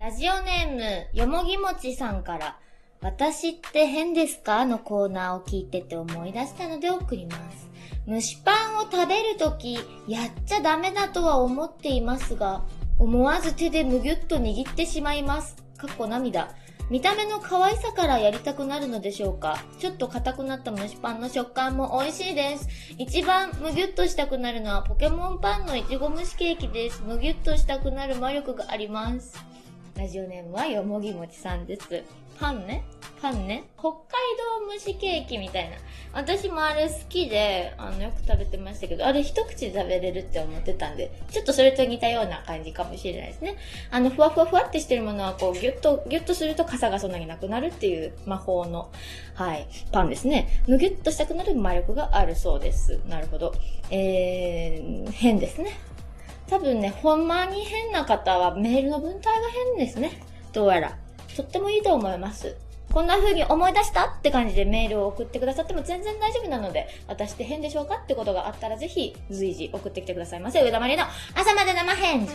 ラジオネーム、よもぎもちさんから、私って変ですか？のコーナーを聞いてて思い出したので送ります。蒸しパンを食べるとき、やっちゃダメだとは思っていますが、思わず手でむぎゅっと握ってしまいます。かっこ涙。見た目の可愛さからやりたくなるのでしょうか？ちょっと硬くなった蒸しパンの食感も美味しいです。一番むぎゅっとしたくなるのはポケモンパンのいちご蒸しケーキです。むぎゅっとしたくなる魔力があります。ラジオネームはよもぎもちさんです。パンねパンね北海道蒸しケーキみたいな。私もあれ好きで、あの、よく食べてましたけど、あれ一口食べれるって思ってたんで、ちょっとそれと似たような感じかもしれないですね。あの、ふわふわふわってしてるものは、こう、ぎゅっと、ぎゅっとすると傘がそんなになくなるっていう魔法の、はい、パンですね。むぎゅっとしたくなる魔力があるそうです。なるほど。えー、変ですね。多分ね、ほんまに変な方はメールの文体が変ですね。どうやら。とってもいいと思います。こんな風に思い出したって感じでメールを送ってくださっても全然大丈夫なので、私って変でしょうかってことがあったらぜひ随時送ってきてくださいませ。上田まりの朝まで生返事。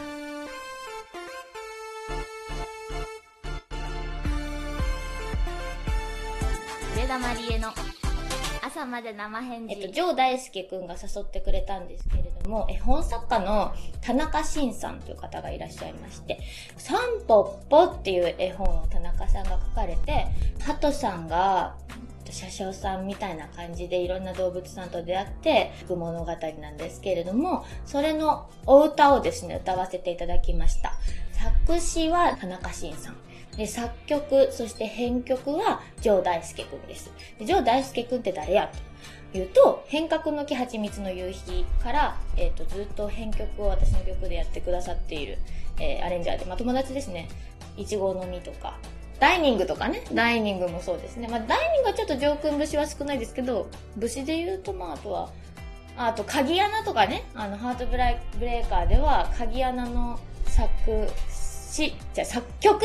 上田まりえの朝まで生返事。えっと、ジョー大輔くんが誘ってくれたんですけれども、絵本作家の田中慎さんという方がいらっしゃいまして、サンポッポっていう絵本を田中さんが書かれて、ハトさんが、車掌さんみたいな感じでいろんな動物さんと出会っていく物語なんですけれども、それのお歌をですね、歌わせていただきました。作詞は田中慎さん。で、作曲、そして編曲は、ジョー大輔くんです。でジョー大輔くんって誰や？というと、変革の木蜂蜜の夕日から、えっ、と、ずっと編曲を私の曲でやってくださっている、えーアレンジャーで、まあ、友達ですね。いちごの実とか、ダイニングとかね、ダイニングもそうですね。まあ、ダイニングはちょっと上空節は少ないですけど、節で言うと、まあ、あとは、あと、鍵穴とかね、あの、ハートブレイブレーカーでは、鍵穴の作詞、じゃ作曲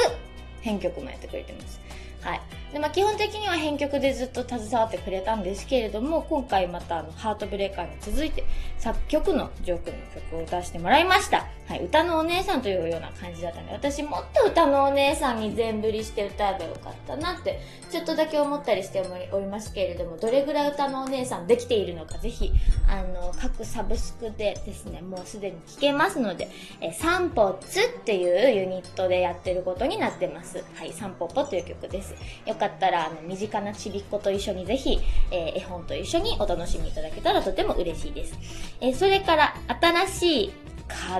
編曲もやってくれてます。はい。で、まあ、基本的には編曲でずっと携わってくれたんですけれども、今回またあの、ハートブレーカーに続いて、作曲のジョー君の曲を歌わせてもらいました。はい。歌のお姉さんというような感じだったので、私もっと歌のお姉さんに全振りして歌えばよかったなって、ちょっとだけ思ったりしておりますけれども、どれぐらい歌のお姉さんできているのか、ぜひ、あの、各サブスクでですね、もうすでに聴けますので、えー、サンポツっていうユニットでやってることになってます。はい、サンポッポという曲です。よかったら、あの、身近なちびっ子と一緒にぜひ、えー絵本と一緒にお楽しみいただけたらとても嬉しいです。えーそれから、新しい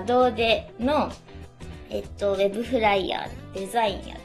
門出の、えっと、ウェブフライヤー、デザインや、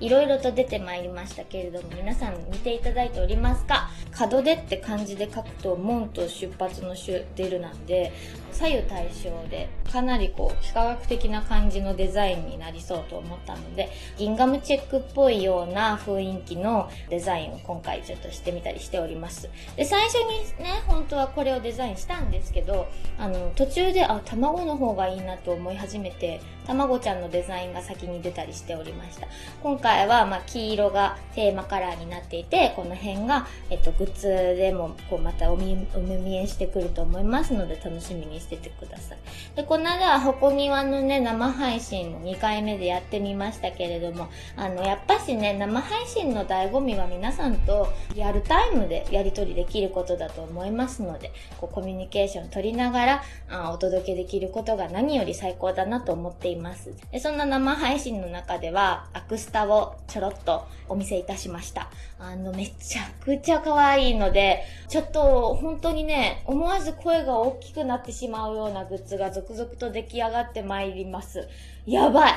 いろいろと出てまいりましたけれども、皆さん見ていただいておりますか門出って漢字で書くと、門と出発の出出るなんで、左右対称で、かなりこう、幾何学的な感じのデザインになりそうと思ったので、ギンガムチェックっぽいような雰囲気のデザインを今回ちょっとしてみたりしております。で、最初にね、本当はこれをデザインしたんですけど、あの、途中で、あ、卵の方がいいなと思い始めて、卵ちゃんのデザインが先に出たりしておりました。今回は、ま、黄色がテーマカラーになっていて、この辺が、えっと、グッズでも、こう、またおみ、お目見えしてくると思いますので、楽しみにしててください。で、この間は、ほこみわのね、生配信の2回目でやってみましたけれども、あの、やっぱしね、生配信の醍醐味は皆さんとリアルタイムでやり取りできることだと思いますので、こう、コミュニケーション取りながら、あお届けできることが何より最高だなと思っています。で、そんな生配信の中では、アクスタをちょろっとお見せいたしました。あの、めちゃくちゃ可愛いので、ちょっと本当にね、思わず声が大きくなってしまうようなグッズが続々と出来上がってまいります。やばい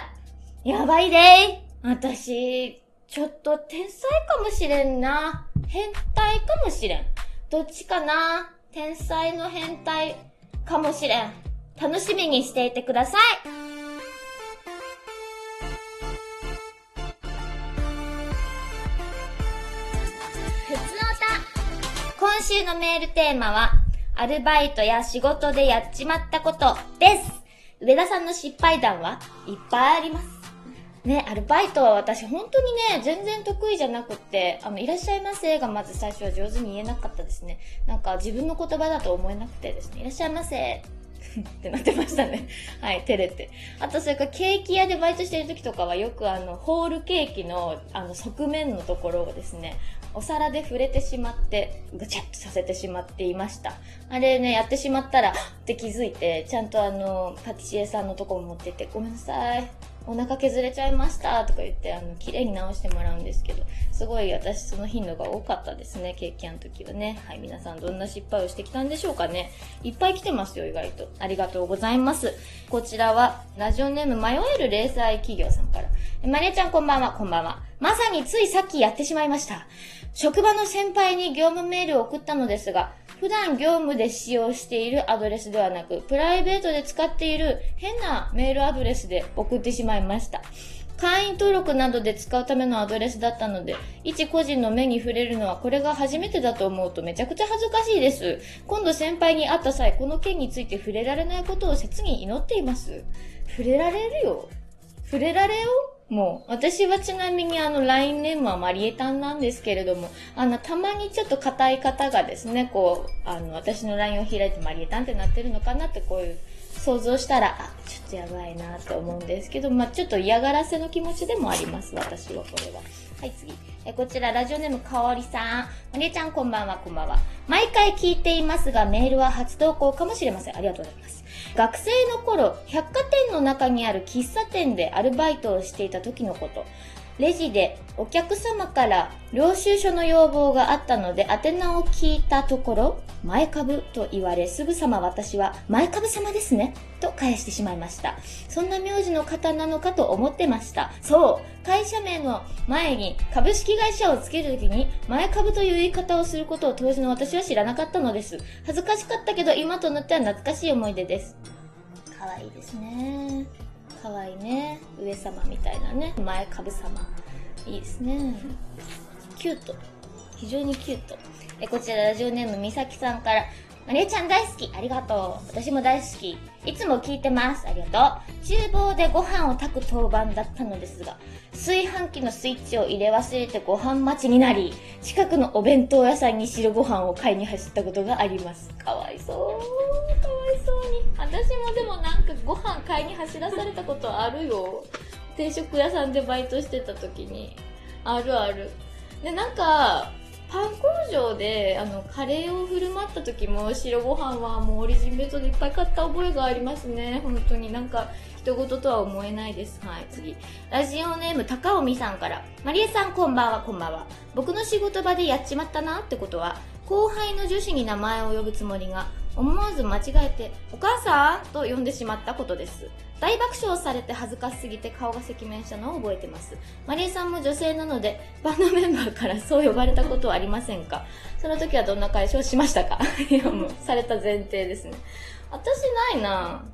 やばいでー私、ちょっと天才かもしれんな。変態かもしれん。どっちかな天才の変態かもしれん。楽しみにしていてください。今週のメールテーマは、アルバイトや仕事でやっちまったことです。上田さんの失敗談は？いっぱいあります。ね、アルバイトは私本当にね、全然得意じゃなくって、あの、いらっしゃいませがまず最初は上手に言えなかったですね。なんか自分の言葉だと思えなくてですね、いらっしゃいませ。ってなってましたね。はい、照れて。あと、それからケーキ屋でバイトしてる時とかはよくあの、ホールケーキのあの、側面のところをですね、お皿で触れてしまって、ぐちゃっとさせてしまっていました。あれね、やってしまったら、って気づいて、ちゃんとあの、パティシエさんのとこも持ってって、ごめんなさい。お腹削れちゃいましたとか言って、あの、綺麗に直してもらうんですけど、すごい私その頻度が多かったですね、ケーキ屋の時はね。はい、皆さんどんな失敗をしてきたんでしょうかね。いっぱい来てますよ、意外と。ありがとうございます。こちらは、ラジオネーム迷える零細企業さんから。マリアちゃんこんばんは、こんばんは。まさについさっきやってしまいました。職場の先輩に業務メールを送ったのですが、普段業務で使用しているアドレスではなく、プライベートで使っている変なメールアドレスで送ってしまいました。会員登録などで使うためのアドレスだったので、一個人の目に触れるのはこれが初めてだと思うとめちゃくちゃ恥ずかしいです。今度先輩に会った際、この件について触れられないことを切に祈っています。触れられるよ。触れられよもう、私はちなみにあの、LINE ネームはマリエタンなんですけれども、あの、たまにちょっと硬い方がですね、こう、あの、私の LINE を開いてマリエタンってなってるのかなってこういう、想像したら、あ、ちょっとやばいなって思うんですけど、まあちょっと嫌がらせの気持ちでもあります、私はこれは。はい、次。え、こちら、ラジオネームかおりさん。マリエちゃん、こんばんは、こんばんは。毎回聞いていますが、メールは初投稿かもしれません。ありがとうございます。学生の頃、百貨店の中にある喫茶店でアルバイトをしていた時のこと。レジでお客様から領収書の要望があったので宛名を聞いたところ、前株と言われすぐさま私は前株様ですねと返してしまいました。そんな名字の方なのかと思ってました。そう、会社名の前に株式会社をつけるときに前株という言い方をすることを当時の私は知らなかったのです。恥ずかしかったけど今となっては懐かしい思い出です。かわいいですね。かわいいね。上様みたいなね。前株様。いいですね。キュート。非常にキュート。え、こちらラジオネームみさきさんから、まりえちゃん大好き。ありがとう。私も大好き。いつも聞いてます。ありがとう。厨房でご飯を炊く当番だったのですが、炊飯器のスイッチを入れ忘れてご飯待ちになり、近くのお弁当屋さんに白ご飯を買いに走ったことがあります。かわいそう。かわいそうに。私もでもなんかご飯買いに走らされたことあるよ。定食屋さんでバイトしてた時に。あるある。で、なんか、パン工場であのカレーを振る舞った時も白ご飯はもうオリジンベッドでいっぱい買った覚えがありますね。本当になんか人事とは思えないです。はい。次。ラジオネーム高尾美さんから。マリエさんこんばんはこんばんは。僕の仕事場でやっちまったなってことは後輩の女子に名前を呼ぶつもりが思わず間違えてお母さんと呼んでしまったことです大爆笑されて恥ずかしすぎて顔が赤面したのを覚えてます。マリエさんも女性なので、バンドメンバーからそう呼ばれたことはありませんか？その時はどんな解消しましたか？いやもう、された前提ですね。私ないな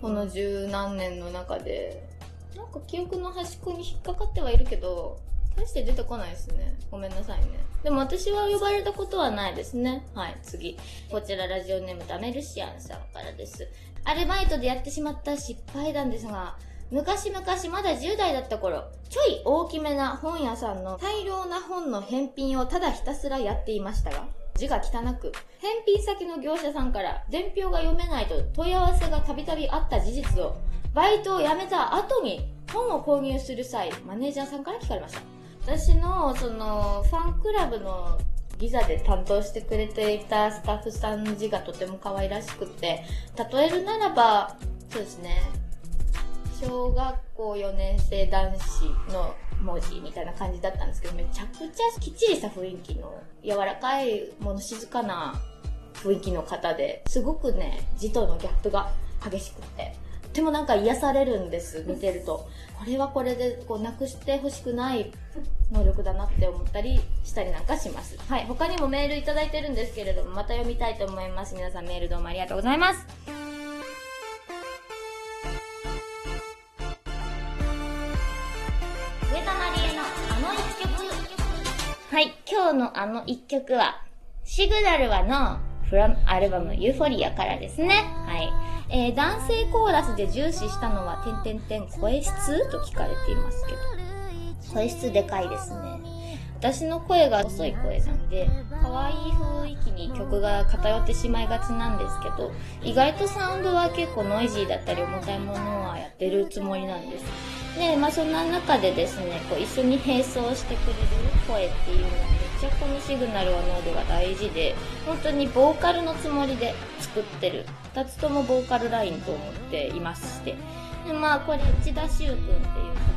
この十何年の中で。なんか記憶の端っこに引っかかってはいるけど、大して出てこないですね。ごめんなさいね。でも私は呼ばれたことはないですね。はい、次。こちらラジオネームダメルシアンさんからです。アルバイトでやってしまった失敗談ですが、昔々まだ10代だった頃、ちょい大きめな本屋さんの大量な本の返品をただひたすらやっていましたが、字が汚く、返品先の業者さんから伝票が読めないと問い合わせがたびたびあった事実を、バイトを辞めた後に本を購入する際、マネージャーさんから聞かれました。私の、その、ファンクラブのギザで担当してくれていたスタッフさんの字がとても可愛らしくて、例えるならば、そうですね、小学校4年生男子の文字みたいな感じだったんですけど、めちゃくちゃきっちりした雰囲気の、柔らかい、もの静かな雰囲気の方で、すごくね、字とのギャップが激しくて、とてもなんか癒されるんです、見てると。これはこれで、こう、なくしてほしくない能力だなって思ったりしたりなんかします。はい。他にもメールいただいてるんですけれども、また読みたいと思います。皆さんメールどうもありがとうございます。上田まりえのあの一曲。はい。今日のあの一曲は、シグナルはの from アルバムユーフォリアからですね。はい。えー、男性コーラスで重視したのは、点々点声質と聞かれていますけど。声質でかいですね。私の声が遅い声なんで、可愛い雰囲気に曲が偏ってしまいがちなんですけど、意外とサウンドは結構ノイジーだったり重たいものはやってるつもりなんです。で、まあそんな中でですね、こう一緒に並走してくれる声っていうのはめっちゃこのシグナルはノードが大事で、本当にボーカルのつもりで作ってる。二つともボーカルラインと思っていまして。で、まあこれ内田修くんっていう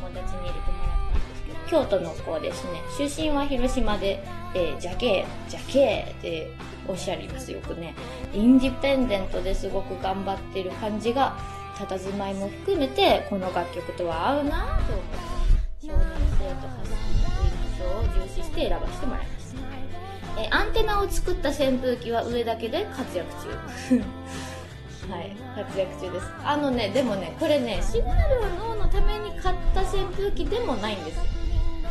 友達に入れてもらったんですけど、京都の子ですね。出身は広島で、えー、ジャケー、ジャケーっておっしゃりますよくね。インディペンデントですごく頑張ってる感じが、佇まいも含めて、この楽曲とは合うなと思って、を重視して選ばせてもらいました。えアンテナを作った扇風機は上だけで活躍中。はい、活躍中です。あのね、でもね、これね、シグナルは脳のために買った扇風機でもないんです。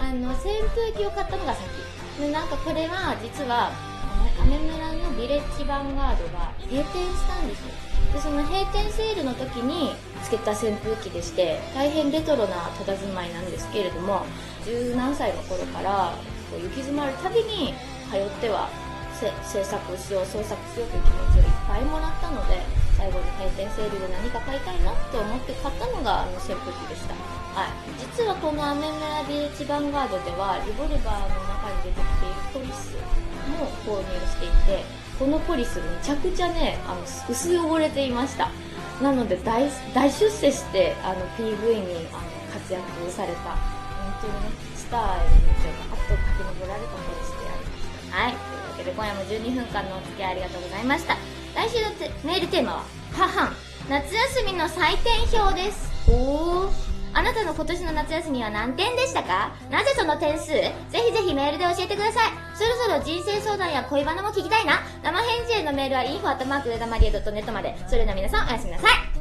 あの、扇風機を買ったのが先。で、なんかこれは、実は、アメ村のビレッジヴァンガードが閉店したんですよ。で、その閉店セールの時につけた扇風機でして、大変レトロな佇まいなんですけれども、十何歳の頃からこう行き詰まるたびに通っては制作しよう、創作しようという気持ちをいっぱいもらったので、最後に閉店セールで何か買いたいなって思って買ったのがあの扇風機でした。はい。実はこのアメメラビレッジヴァンガードでは、リボルバーの中に出てきているポリスも購入していて、このポリスめちゃくちゃね、あの、薄汚れていました。なので大、大出世して、あの、PV にあの活躍された、本当にね、スターへの道をあっと駆け上られたポリスでありました。はい。というわけで今夜も12分間のお付き合いありがとうございました。来週のメールテーマは、ははん、夏休みの採点表です。おー。あなたの今年の夏休みは何点でしたか？なぜその点数？ぜひぜひメールで教えてください。そろそろ人生相談や恋バナも聞きたいな。生返事へのメールは info.samaria.net まで。それでは皆さんおやすみなさい。